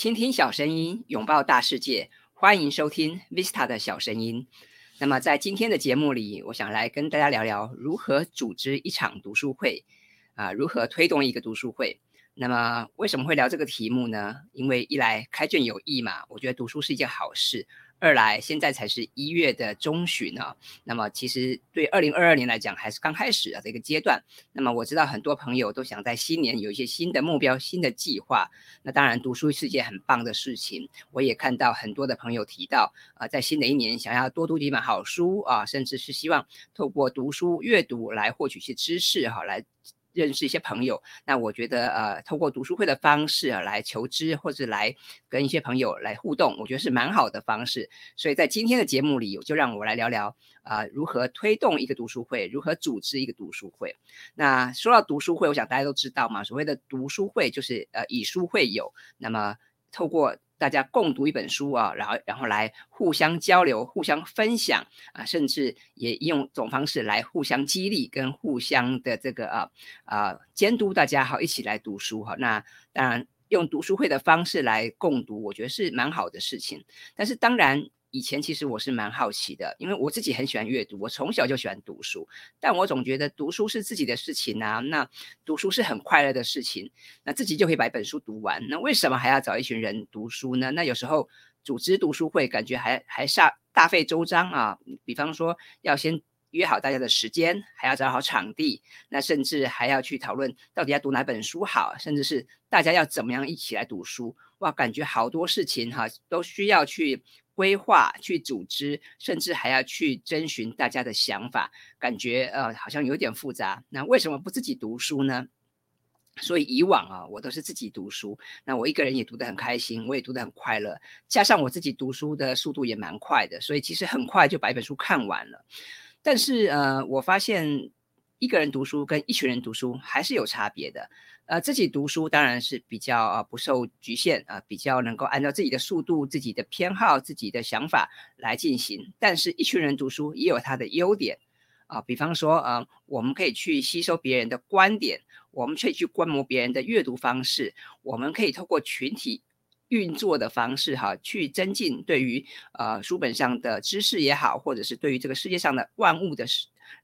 倾听小声音，拥抱大世界，欢迎收听 Vista 的小声音。那么，在今天的节目里，我想来跟大家聊聊如何组织一场读书会啊，如何推动一个读书会。那么，为什么会聊这个题目呢？因为一来开卷有益嘛，我觉得读书是一件好事。二来，现在才是一月的中旬啊，那么其实对二零二二年来讲，还是刚开始的这个阶段。那么我知道很多朋友都想在新年有一些新的目标、新的计划。那当然，读书是件很棒的事情。我也看到很多的朋友提到，啊，在新的一年想要多读几本好书啊，甚至是希望透过读书阅读来获取一些知识哈，来。认识一些朋友，那我觉得呃，通过读书会的方式，来求知或者来跟一些朋友来互动，我觉得是蛮好的方式。所以在今天的节目里，就让我来聊聊啊，如何推动一个读书会，如何组织一个读书会。那说到读书会，我想大家都知道嘛，所谓的读书会就是呃以书会友，那么透过。大家共读一本书啊，然后然后来互相交流、互相分享啊，甚至也用这种方式来互相激励跟互相的这个啊啊监督大家好一起来读书哈。那当然用读书会的方式来共读，我觉得是蛮好的事情。但是当然。以前其实我是蛮好奇的，因为我自己很喜欢阅读，我从小就喜欢读书。但我总觉得读书是自己的事情啊，那读书是很快乐的事情，那自己就可以把一本书读完。那为什么还要找一群人读书呢？那有时候组织读书会，感觉还还煞大费周章啊。比方说要先约好大家的时间，还要找好场地，那甚至还要去讨论到底要读哪本书好，甚至是大家要怎么样一起来读书。哇，感觉好多事情哈，都需要去。规划去组织，甚至还要去征询大家的想法，感觉呃好像有点复杂。那为什么不自己读书呢？所以以往啊，我都是自己读书，那我一个人也读得很开心，我也读得很快乐。加上我自己读书的速度也蛮快的，所以其实很快就把一本书看完了。但是呃，我发现一个人读书跟一群人读书还是有差别的。呃，自己读书当然是比较啊不受局限啊，比较能够按照自己的速度、自己的偏好、自己的想法来进行。但是，一群人读书也有它的优点啊，比方说啊，我们可以去吸收别人的观点，我们可以去观摩别人的阅读方式，我们可以透过群体运作的方式哈，去增进对于呃书本上的知识也好，或者是对于这个世界上的万物的。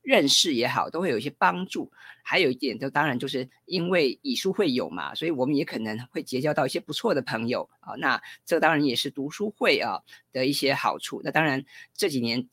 认识也好，都会有一些帮助。还有一点，就当然就是因为以书会友嘛，所以我们也可能会结交到一些不错的朋友啊。那这当然也是读书会啊的一些好处。那当然这几年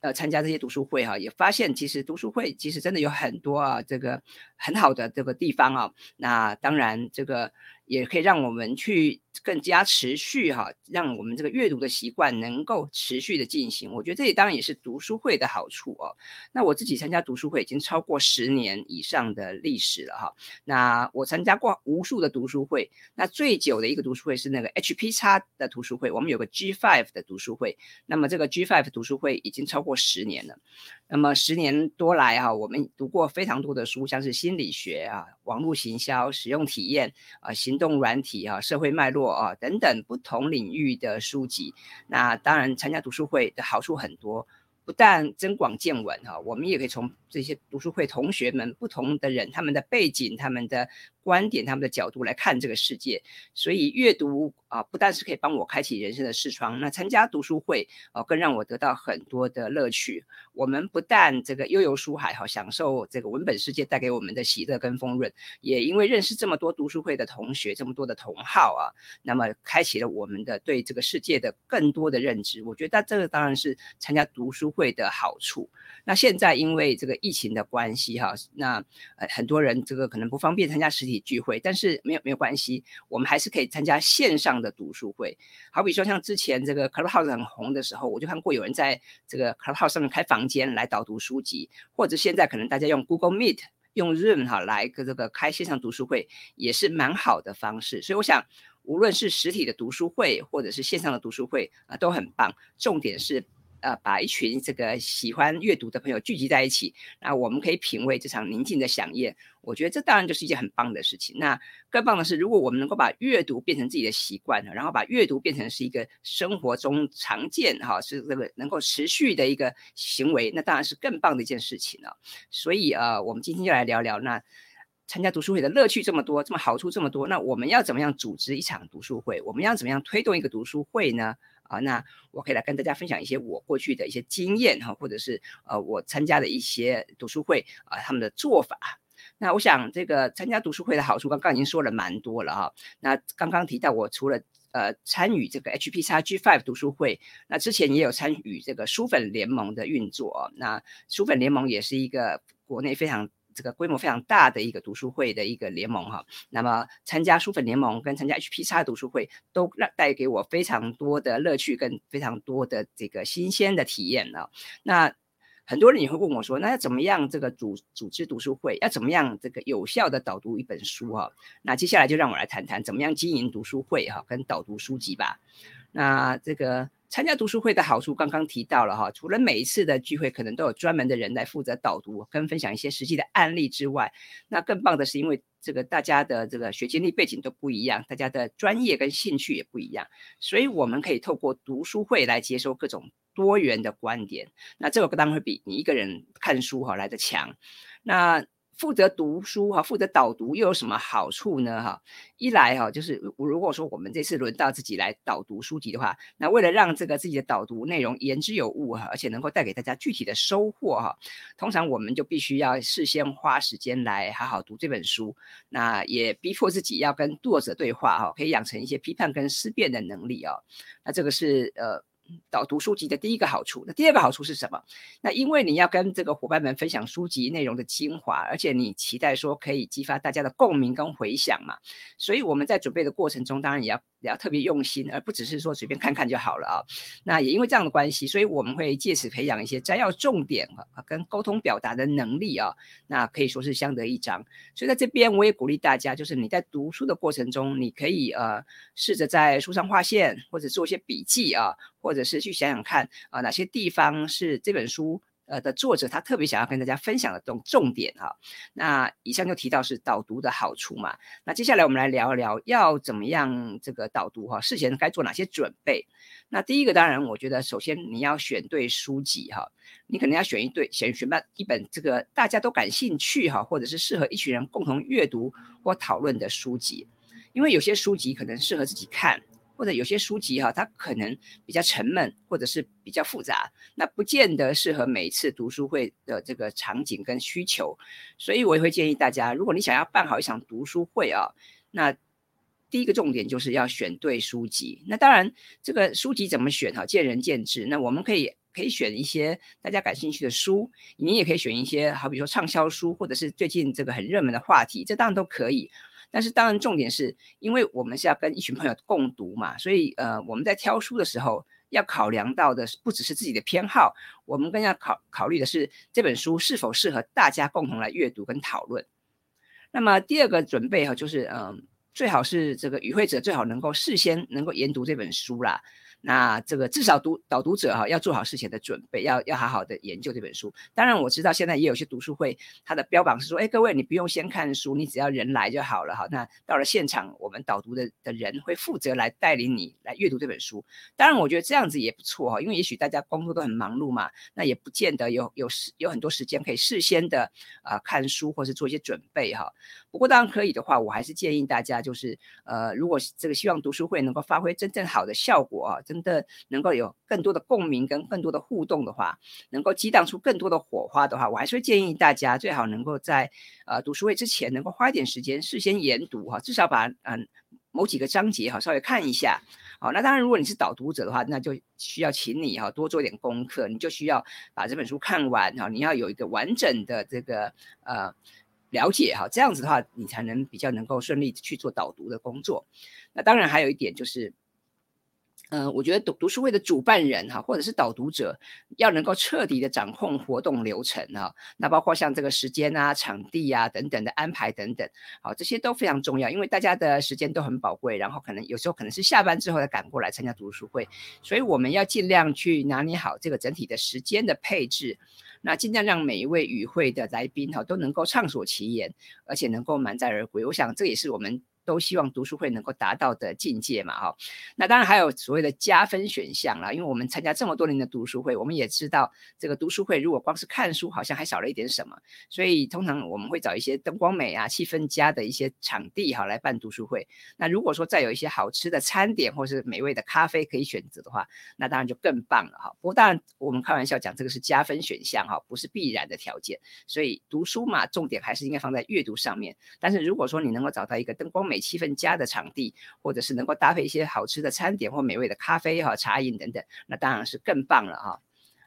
呃参加这些读书会哈，也发现其实读书会其实真的有很多啊这个很好的这个地方啊。那当然这个也可以让我们去。更加持续哈，让我们这个阅读的习惯能够持续的进行。我觉得这里当然也是读书会的好处哦。那我自己参加读书会已经超过十年以上的历史了哈。那我参加过无数的读书会，那最久的一个读书会是那个 HP 叉的读书会，我们有个 G5 的读书会。那么这个 G5 读书会已经超过十年了。那么十年多来哈，我们读过非常多的书，像是心理学啊、网络行销、使用体验啊、行动软体啊、社会脉络。啊，等等不同领域的书籍，那当然参加读书会的好处很多。不但增广见闻哈，我们也可以从这些读书会同学们不同的人他们的背景、他们的观点、他们的角度来看这个世界。所以阅读啊，不但是可以帮我开启人生的视窗，那参加读书会啊，更让我得到很多的乐趣。我们不但这个悠游书海哈，享受这个文本世界带给我们的喜乐跟丰润，也因为认识这么多读书会的同学、这么多的同好啊，那么开启了我们的对这个世界的更多的认知。我觉得这个当然是参加读书。会的好处。那现在因为这个疫情的关系，哈，那呃很多人这个可能不方便参加实体聚会，但是没有没有关系，我们还是可以参加线上的读书会。好比说像之前这个 Clubhouse 很红的时候，我就看过有人在这个 Clubhouse 上面开房间来导读书籍，或者现在可能大家用 Google Meet、用 Zoom 哈来个这个开线上读书会，也是蛮好的方式。所以我想，无论是实体的读书会，或者是线上的读书会啊，都很棒。重点是。呃，把一群这个喜欢阅读的朋友聚集在一起，那我们可以品味这场宁静的飨宴。我觉得这当然就是一件很棒的事情。那更棒的是，如果我们能够把阅读变成自己的习惯，然后把阅读变成是一个生活中常见哈，是这个能够持续的一个行为，那当然是更棒的一件事情了。所以呃，我们今天就来聊聊那参加读书会的乐趣这么多，这么好处这么多，那我们要怎么样组织一场读书会？我们要怎么样推动一个读书会呢？啊，那我可以来跟大家分享一些我过去的一些经验哈，或者是呃我参加的一些读书会啊他们的做法。那我想这个参加读书会的好处，刚刚已经说了蛮多了哈。那刚刚提到我除了呃参与这个 HP 叉 G Five 读书会，那之前也有参与这个书粉联盟的运作。那书粉联盟也是一个国内非常。这个规模非常大的一个读书会的一个联盟哈，那么参加书粉联盟跟参加 HP 叉读书会都让带给我非常多的乐趣跟非常多的这个新鲜的体验呢。那很多人也会问我说，那要怎么样这个组组织读书会，要怎么样这个有效的导读一本书哈？那接下来就让我来谈谈怎么样经营读书会哈，跟导读书籍吧。那这个。参加读书会的好处刚刚提到了哈，除了每一次的聚会可能都有专门的人来负责导读跟分享一些实际的案例之外，那更棒的是因为这个大家的这个学经历背景都不一样，大家的专业跟兴趣也不一样，所以我们可以透过读书会来接收各种多元的观点，那这个当然会比你一个人看书哈来的强，那。负责读书哈，负责导读又有什么好处呢？哈，一来哈，就是如果说我们这次轮到自己来导读书籍的话，那为了让这个自己的导读内容言之有物哈，而且能够带给大家具体的收获哈，通常我们就必须要事先花时间来好好读这本书，那也逼迫自己要跟作者对话哈，可以养成一些批判跟思辨的能力哦。那这个是呃。导读书籍的第一个好处，那第二个好处是什么？那因为你要跟这个伙伴们分享书籍内容的精华，而且你期待说可以激发大家的共鸣跟回响嘛，所以我们在准备的过程中，当然也要也要特别用心，而不只是说随便看看就好了啊。那也因为这样的关系，所以我们会借此培养一些摘要重点啊跟沟通表达的能力啊，那可以说是相得益彰。所以在这边我也鼓励大家，就是你在读书的过程中，你可以呃试着在书上画线或者做一些笔记啊。或者是去想想看啊，哪些地方是这本书呃的作者他特别想要跟大家分享的重重点哈。那以上就提到是导读的好处嘛。那接下来我们来聊一聊要怎么样这个导读哈，事前该做哪些准备？那第一个当然，我觉得首先你要选对书籍哈，你可能要选一对选选办一本这个大家都感兴趣哈，或者是适合一群人共同阅读或讨论的书籍，因为有些书籍可能适合自己看。或者有些书籍哈，它可能比较沉闷，或者是比较复杂，那不见得适合每次读书会的这个场景跟需求，所以我也会建议大家，如果你想要办好一场读书会啊，那第一个重点就是要选对书籍。那当然，这个书籍怎么选哈，见仁见智。那我们可以可以选一些大家感兴趣的书，你也可以选一些好比说畅销书，或者是最近这个很热门的话题，这当然都可以。但是当然，重点是因为我们是要跟一群朋友共读嘛，所以呃，我们在挑书的时候要考量到的不只是自己的偏好，我们更要考考虑的是这本书是否适合大家共同来阅读跟讨论。那么第二个准备哈，就是嗯，最好是这个与会者最好能够事先能够研读这本书啦。那这个至少读导读者哈要做好事前的准备，要要好好的研究这本书。当然我知道现在也有些读书会，它的标榜是说，哎，各位你不用先看书，你只要人来就好了哈。那到了现场，我们导读的的人会负责来带领你来阅读这本书。当然我觉得这样子也不错哈，因为也许大家工作都很忙碌嘛，那也不见得有有时有很多时间可以事先的啊看书或是做一些准备哈。不过当然可以的话，我还是建议大家就是呃，如果这个希望读书会能够发挥真正好的效果啊，真的能够有更多的共鸣跟更多的互动的话，能够激荡出更多的火花的话，我还是会建议大家最好能够在呃读书会之前能够花一点时间事先研读哈，至少把嗯某几个章节哈稍微看一下。好，那当然如果你是导读者的话，那就需要请你哈多做点功课，你就需要把这本书看完哈，你要有一个完整的这个呃了解哈，这样子的话你才能比较能够顺利去做导读的工作。那当然还有一点就是。嗯，我觉得读读书会的主办人哈，或者是导读者，要能够彻底的掌控活动流程哈，那包括像这个时间啊、场地啊等等的安排等等，好，这些都非常重要，因为大家的时间都很宝贵，然后可能有时候可能是下班之后再赶过来参加读书会，所以我们要尽量去拿捏好这个整体的时间的配置，那尽量让每一位与会的来宾哈都能够畅所其言，而且能够满载而归。我想这也是我们。都希望读书会能够达到的境界嘛，哈。那当然还有所谓的加分选项啦，因为我们参加这么多年的读书会，我们也知道这个读书会如果光是看书，好像还少了一点什么，所以通常我们会找一些灯光美啊、气氛佳的一些场地哈来办读书会。那如果说再有一些好吃的餐点或是美味的咖啡可以选择的话，那当然就更棒了哈。不过当然我们开玩笑讲这个是加分选项哈，不是必然的条件。所以读书嘛，重点还是应该放在阅读上面。但是如果说你能够找到一个灯光美、气氛佳的场地，或者是能够搭配一些好吃的餐点或美味的咖啡哈、茶饮等等，那当然是更棒了哈。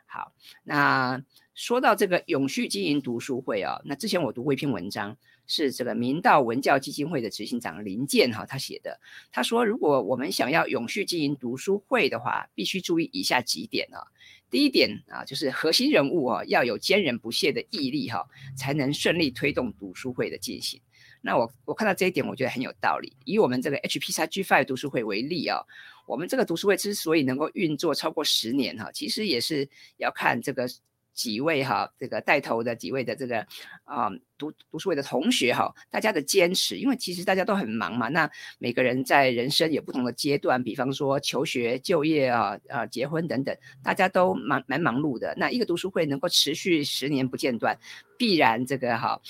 好，那说到这个永续经营读书会啊，那之前我读过一篇文章，是这个明道文教基金会的执行长林健哈他写的。他说，如果我们想要永续经营读书会的话，必须注意以下几点啊。第一点啊，就是核心人物啊要有坚韧不懈的毅力哈，才能顺利推动读书会的进行。那我我看到这一点，我觉得很有道理。以我们这个 HPC G Five 读书会为例啊，我们这个读书会之所以能够运作超过十年哈，其实也是要看这个。几位哈，这个带头的几位的这个啊读读书会的同学哈，大家的坚持，因为其实大家都很忙嘛，那每个人在人生有不同的阶段，比方说求学、就业啊啊结婚等等，大家都蛮蛮忙碌的。那一个读书会能够持续十年不间断，必然这个哈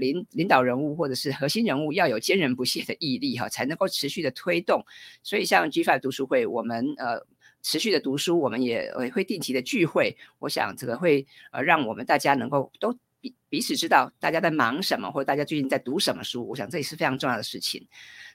领领导人物或者是核心人物要有坚韧不懈的毅力哈，才能够持续的推动。所以像 GFI 读书会，我们呃。持续的读书，我们也也会定期的聚会。我想这个会呃让我们大家能够都彼彼此知道大家在忙什么，或者大家最近在读什么书。我想这也是非常重要的事情。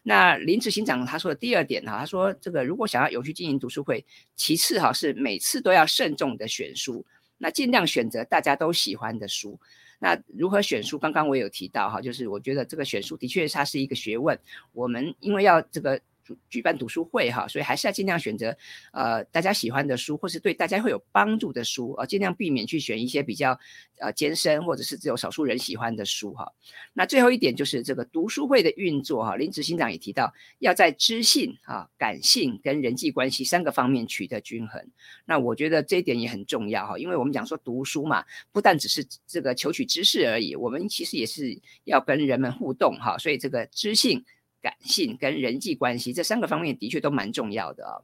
那林执行长他说的第二点哈，他说这个如果想要有序经营读书会，其次哈是每次都要慎重的选书，那尽量选择大家都喜欢的书。那如何选书？刚刚我有提到哈，就是我觉得这个选书的确它是一个学问。我们因为要这个。举办读书会哈，所以还是要尽量选择呃大家喜欢的书，或是对大家会有帮助的书啊，尽量避免去选一些比较呃艰深或者是只有少数人喜欢的书哈。那最后一点就是这个读书会的运作哈，林执行长也提到要在知性啊、感性跟人际关系三个方面取得均衡。那我觉得这一点也很重要哈，因为我们讲说读书嘛，不但只是这个求取知识而已，我们其实也是要跟人们互动哈，所以这个知性。感性跟人际关系这三个方面的确都蛮重要的啊。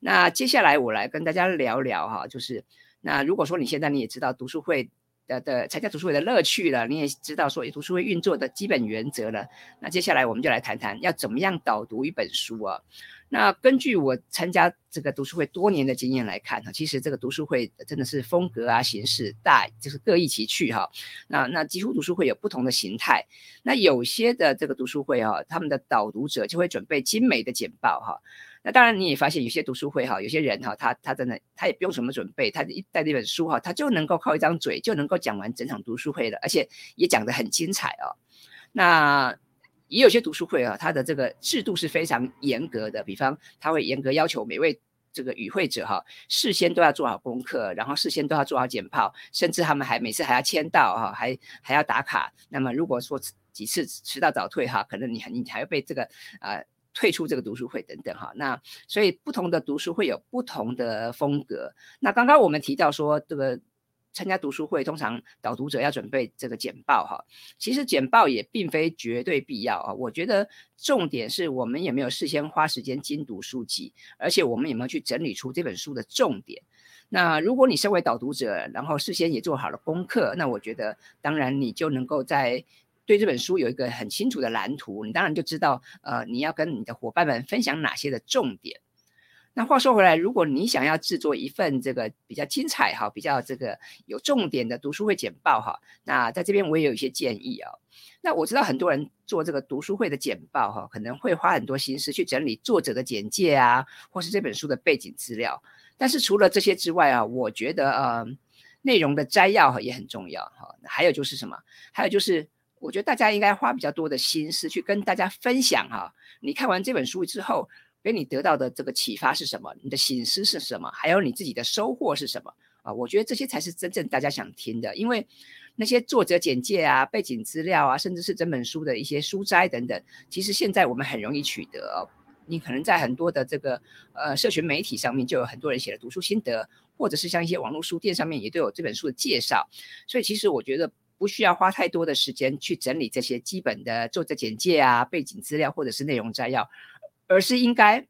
那接下来我来跟大家聊聊哈，就是那如果说你现在你也知道读书会的的参加读书会的乐趣了，你也知道说读书会运作的基本原则了，那接下来我们就来谈谈要怎么样导读一本书啊。那根据我参加这个读书会多年的经验来看哈，其实这个读书会真的是风格啊、形式大就是各异其趣哈。那那几乎读书会有不同的形态。那有些的这个读书会哈，他们的导读者就会准备精美的简报哈。那当然你也发现有些读书会哈，有些人哈，他他真的他也不用什么准备，他一带这本书哈，他就能够靠一张嘴就能够讲完整场读书会了，而且也讲得很精彩哦。那也有些读书会啊，它的这个制度是非常严格的，比方他会严格要求每位这个与会者哈，事先都要做好功课，然后事先都要做好简报，甚至他们还每次还要签到哈，还还要打卡。那么如果说几次迟到早退哈，可能你你还要被这个呃退出这个读书会等等哈。那所以不同的读书会有不同的风格。那刚刚我们提到说这个。参加读书会，通常导读者要准备这个简报哈。其实简报也并非绝对必要啊。我觉得重点是我们有没有事先花时间精读书籍，而且我们有没有去整理出这本书的重点。那如果你身为导读者，然后事先也做好了功课，那我觉得当然你就能够在对这本书有一个很清楚的蓝图。你当然就知道呃你要跟你的伙伴们分享哪些的重点。那话说回来，如果你想要制作一份这个比较精彩哈、比较这个有重点的读书会简报哈，那在这边我也有一些建议啊。那我知道很多人做这个读书会的简报哈，可能会花很多心思去整理作者的简介啊，或是这本书的背景资料。但是除了这些之外啊，我觉得呃，内容的摘要哈也很重要哈。还有就是什么？还有就是我觉得大家应该花比较多的心思去跟大家分享哈。你看完这本书之后。给你得到的这个启发是什么？你的醒思是什么？还有你自己的收获是什么？啊，我觉得这些才是真正大家想听的。因为那些作者简介啊、背景资料啊，甚至是整本书的一些书摘等等，其实现在我们很容易取得。你可能在很多的这个呃社群媒体上面就有很多人写了读书心得，或者是像一些网络书店上面也都有这本书的介绍。所以其实我觉得不需要花太多的时间去整理这些基本的作者简介啊、背景资料或者是内容摘要，而是应该。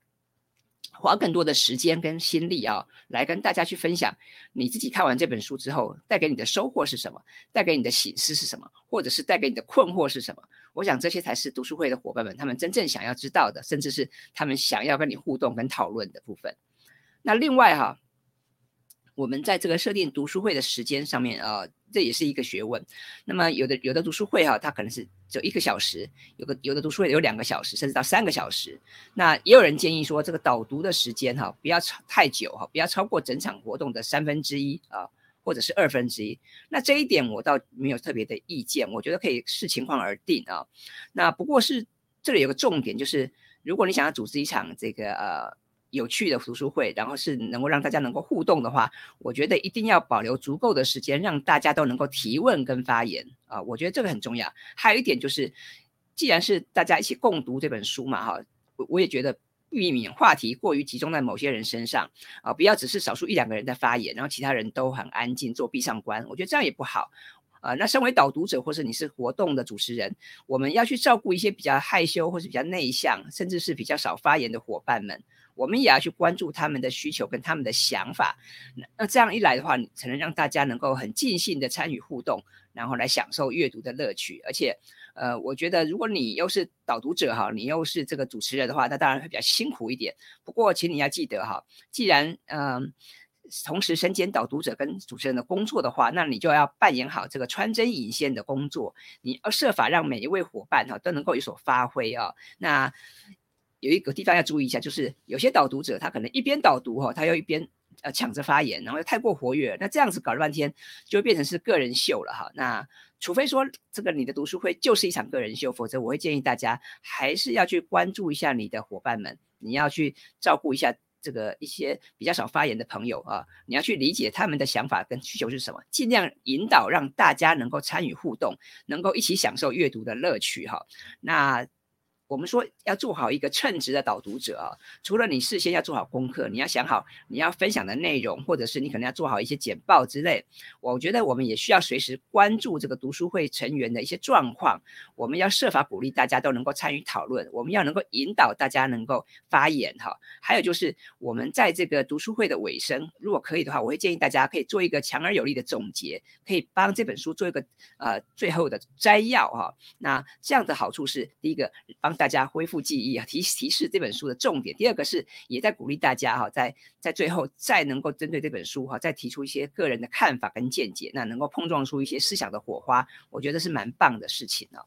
花更多的时间跟心力啊，来跟大家去分享你自己看完这本书之后带给你的收获是什么，带给你的启示是什么，或者是带给你的困惑是什么？我想这些才是读书会的伙伴们他们真正想要知道的，甚至是他们想要跟你互动跟讨论的部分。那另外哈。我们在这个设定读书会的时间上面啊，这也是一个学问。那么有的有的读书会哈，它可能是只有一个小时；有个有的读书会有两个小时，甚至到三个小时。那也有人建议说，这个导读的时间哈，不要超太久哈，不要超过整场活动的三分之一啊，或者是二分之一。那这一点我倒没有特别的意见，我觉得可以视情况而定啊。那不过是这里有个重点，就是如果你想要组织一场这个呃。有趣的读书会，然后是能够让大家能够互动的话，我觉得一定要保留足够的时间，让大家都能够提问跟发言啊，我觉得这个很重要。还有一点就是，既然是大家一起共读这本书嘛，哈，我我也觉得避免话题过于集中在某些人身上啊，不要只是少数一两个人在发言，然后其他人都很安静做闭上关，我觉得这样也不好啊。那身为导读者或是你是活动的主持人，我们要去照顾一些比较害羞或是比较内向，甚至是比较少发言的伙伴们。我们也要去关注他们的需求跟他们的想法，那这样一来的话，你才能让大家能够很尽兴的参与互动，然后来享受阅读的乐趣。而且，呃，我觉得如果你又是导读者哈，你又是这个主持人的话，那当然会比较辛苦一点。不过，请你要记得哈，既然嗯，同时身兼导读者跟主持人的工作的话，那你就要扮演好这个穿针引线的工作，你要设法让每一位伙伴哈都能够有所发挥啊。那有一个地方要注意一下，就是有些导读者他可能一边导读哈，他又一边呃抢着发言，然后又太过活跃，那这样子搞了半天就变成是个人秀了哈。那除非说这个你的读书会就是一场个人秀，否则我会建议大家还是要去关注一下你的伙伴们，你要去照顾一下这个一些比较少发言的朋友啊，你要去理解他们的想法跟需求是什么，尽量引导让大家能够参与互动，能够一起享受阅读的乐趣哈。那。我们说要做好一个称职的导读者啊，除了你事先要做好功课，你要想好你要分享的内容，或者是你可能要做好一些简报之类。我觉得我们也需要随时关注这个读书会成员的一些状况，我们要设法鼓励大家都能够参与讨论，我们要能够引导大家能够发言哈。还有就是我们在这个读书会的尾声，如果可以的话，我会建议大家可以做一个强而有力的总结，可以帮这本书做一个呃最后的摘要哈。那这样的好处是第一个帮。大家恢复记忆啊，提提示这本书的重点。第二个是也在鼓励大家哈，在在最后再能够针对这本书哈，再提出一些个人的看法跟见解，那能够碰撞出一些思想的火花，我觉得是蛮棒的事情哦。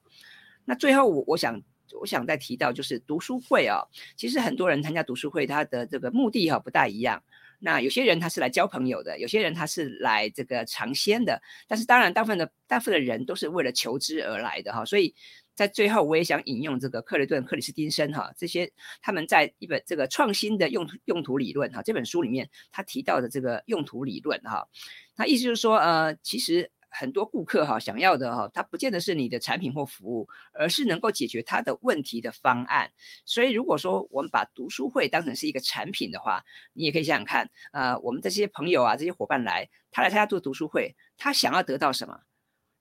那最后我我想我想再提到就是读书会啊，其实很多人参加读书会，他的这个目的哈不大一样。那有些人他是来交朋友的，有些人他是来这个尝鲜的，但是当然大部分的大部分的人都是为了求知而来的哈，所以。在最后，我也想引用这个克雷顿、克里斯汀森哈这些他们在一本这个创新的用用途理论哈这本书里面，他提到的这个用途理论哈，他意思就是说，呃，其实很多顾客哈想要的哈，他不见得是你的产品或服务，而是能够解决他的问题的方案。所以，如果说我们把读书会当成是一个产品的话，你也可以想想看，呃，我们这些朋友啊，这些伙伴来，他来参加做读书会，他想要得到什么？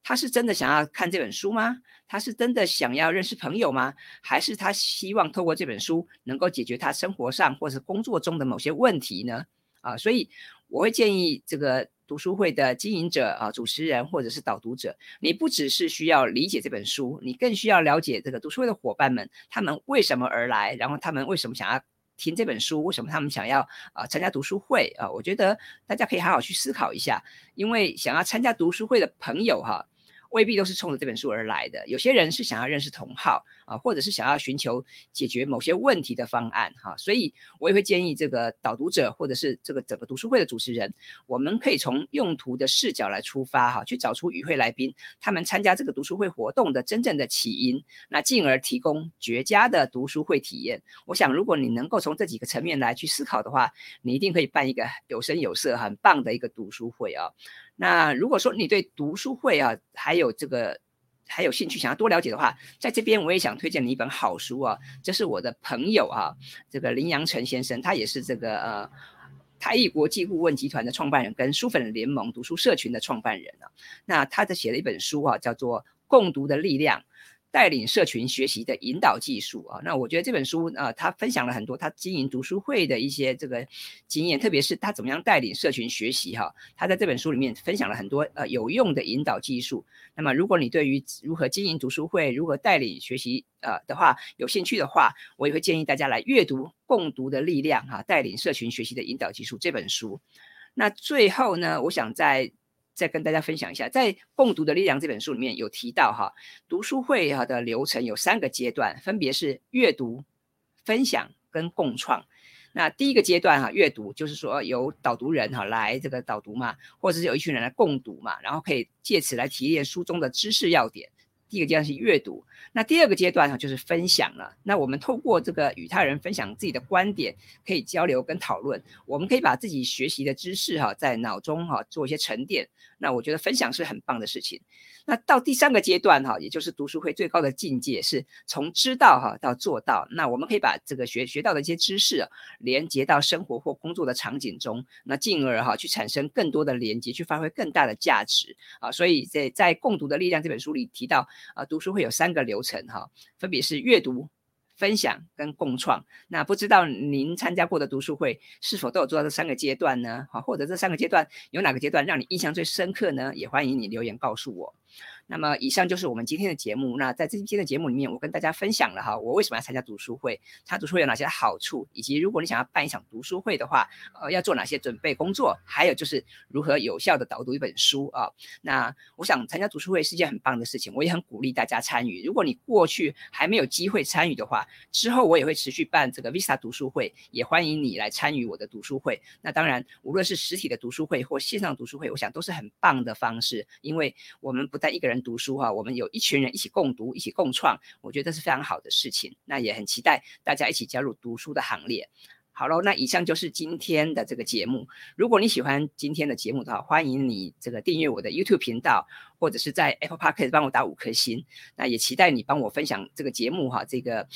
他是真的想要看这本书吗？他是真的想要认识朋友吗？还是他希望透过这本书能够解决他生活上或是工作中的某些问题呢？啊，所以我会建议这个读书会的经营者啊、主持人或者是导读者，你不只是需要理解这本书，你更需要了解这个读书会的伙伴们，他们为什么而来，然后他们为什么想要听这本书，为什么他们想要啊参加读书会啊？我觉得大家可以好好去思考一下，因为想要参加读书会的朋友哈。未必都是冲着这本书而来的，有些人是想要认识同好啊，或者是想要寻求解决某些问题的方案哈，所以我也会建议这个导读者或者是这个整个读书会的主持人，我们可以从用途的视角来出发哈，去找出与会来宾他们参加这个读书会活动的真正的起因，那进而提供绝佳的读书会体验。我想，如果你能够从这几个层面来去思考的话，你一定可以办一个有声有色、很棒的一个读书会啊。那如果说你对读书会啊，还有这个还有兴趣，想要多了解的话，在这边我也想推荐你一本好书啊，这是我的朋友啊，这个林阳成先生，他也是这个呃。台艺国际顾问集团的创办人，跟书粉联盟读书社群的创办人啊。那他在写了一本书啊，叫做《共读的力量》。带领社群学习的引导技术啊，那我觉得这本书啊，他分享了很多他经营读书会的一些这个经验，特别是他怎么样带领社群学习哈。他在这本书里面分享了很多呃有用的引导技术。那么，如果你对于如何经营读书会、如何带领学习呃的话有兴趣的话，我也会建议大家来阅读《共读的力量》哈，带领社群学习的引导技术这本书。那最后呢，我想在。再跟大家分享一下，在《共读的力量》这本书里面有提到哈，读书会哈的流程有三个阶段，分别是阅读、分享跟共创。那第一个阶段哈，阅读就是说由导读人哈来这个导读嘛，或者是有一群人来共读嘛，然后可以借此来提炼书中的知识要点。第一个阶段是阅读，那第二个阶段哈就是分享了。那我们透过这个与他人分享自己的观点，可以交流跟讨论。我们可以把自己学习的知识哈在脑中哈做一些沉淀。那我觉得分享是很棒的事情。那到第三个阶段哈，也就是读书会最高的境界，是从知道哈到做到。那我们可以把这个学学到的一些知识连接到生活或工作的场景中，那进而哈去产生更多的连接，去发挥更大的价值啊。所以在在《共读的力量》这本书里提到啊，读书会有三个流程哈，分别是阅读。分享跟共创，那不知道您参加过的读书会是否都有做到这三个阶段呢？好，或者这三个阶段有哪个阶段让你印象最深刻呢？也欢迎你留言告诉我。那么以上就是我们今天的节目。那在这今天的节目里面，我跟大家分享了哈，我为什么要参加读书会，参加读书会有哪些好处，以及如果你想要办一场读书会的话，呃，要做哪些准备工作，还有就是如何有效的导读一本书啊。那我想参加读书会是一件很棒的事情，我也很鼓励大家参与。如果你过去还没有机会参与的话，之后我也会持续办这个 Visa 读书会，也欢迎你来参与我的读书会。那当然，无论是实体的读书会或线上读书会，我想都是很棒的方式，因为我们不在一个人。读书哈，我们有一群人一起共读，一起共创，我觉得是非常好的事情。那也很期待大家一起加入读书的行列。好喽，那以上就是今天的这个节目。如果你喜欢今天的节目的话，欢迎你这个订阅我的 YouTube 频道，或者是在 Apple Podcast 帮我打五颗星。那也期待你帮我分享这个节目哈，这个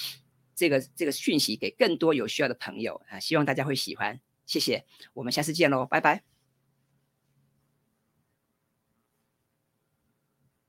这个这个讯息给更多有需要的朋友啊，希望大家会喜欢。谢谢，我们下次见喽，拜拜。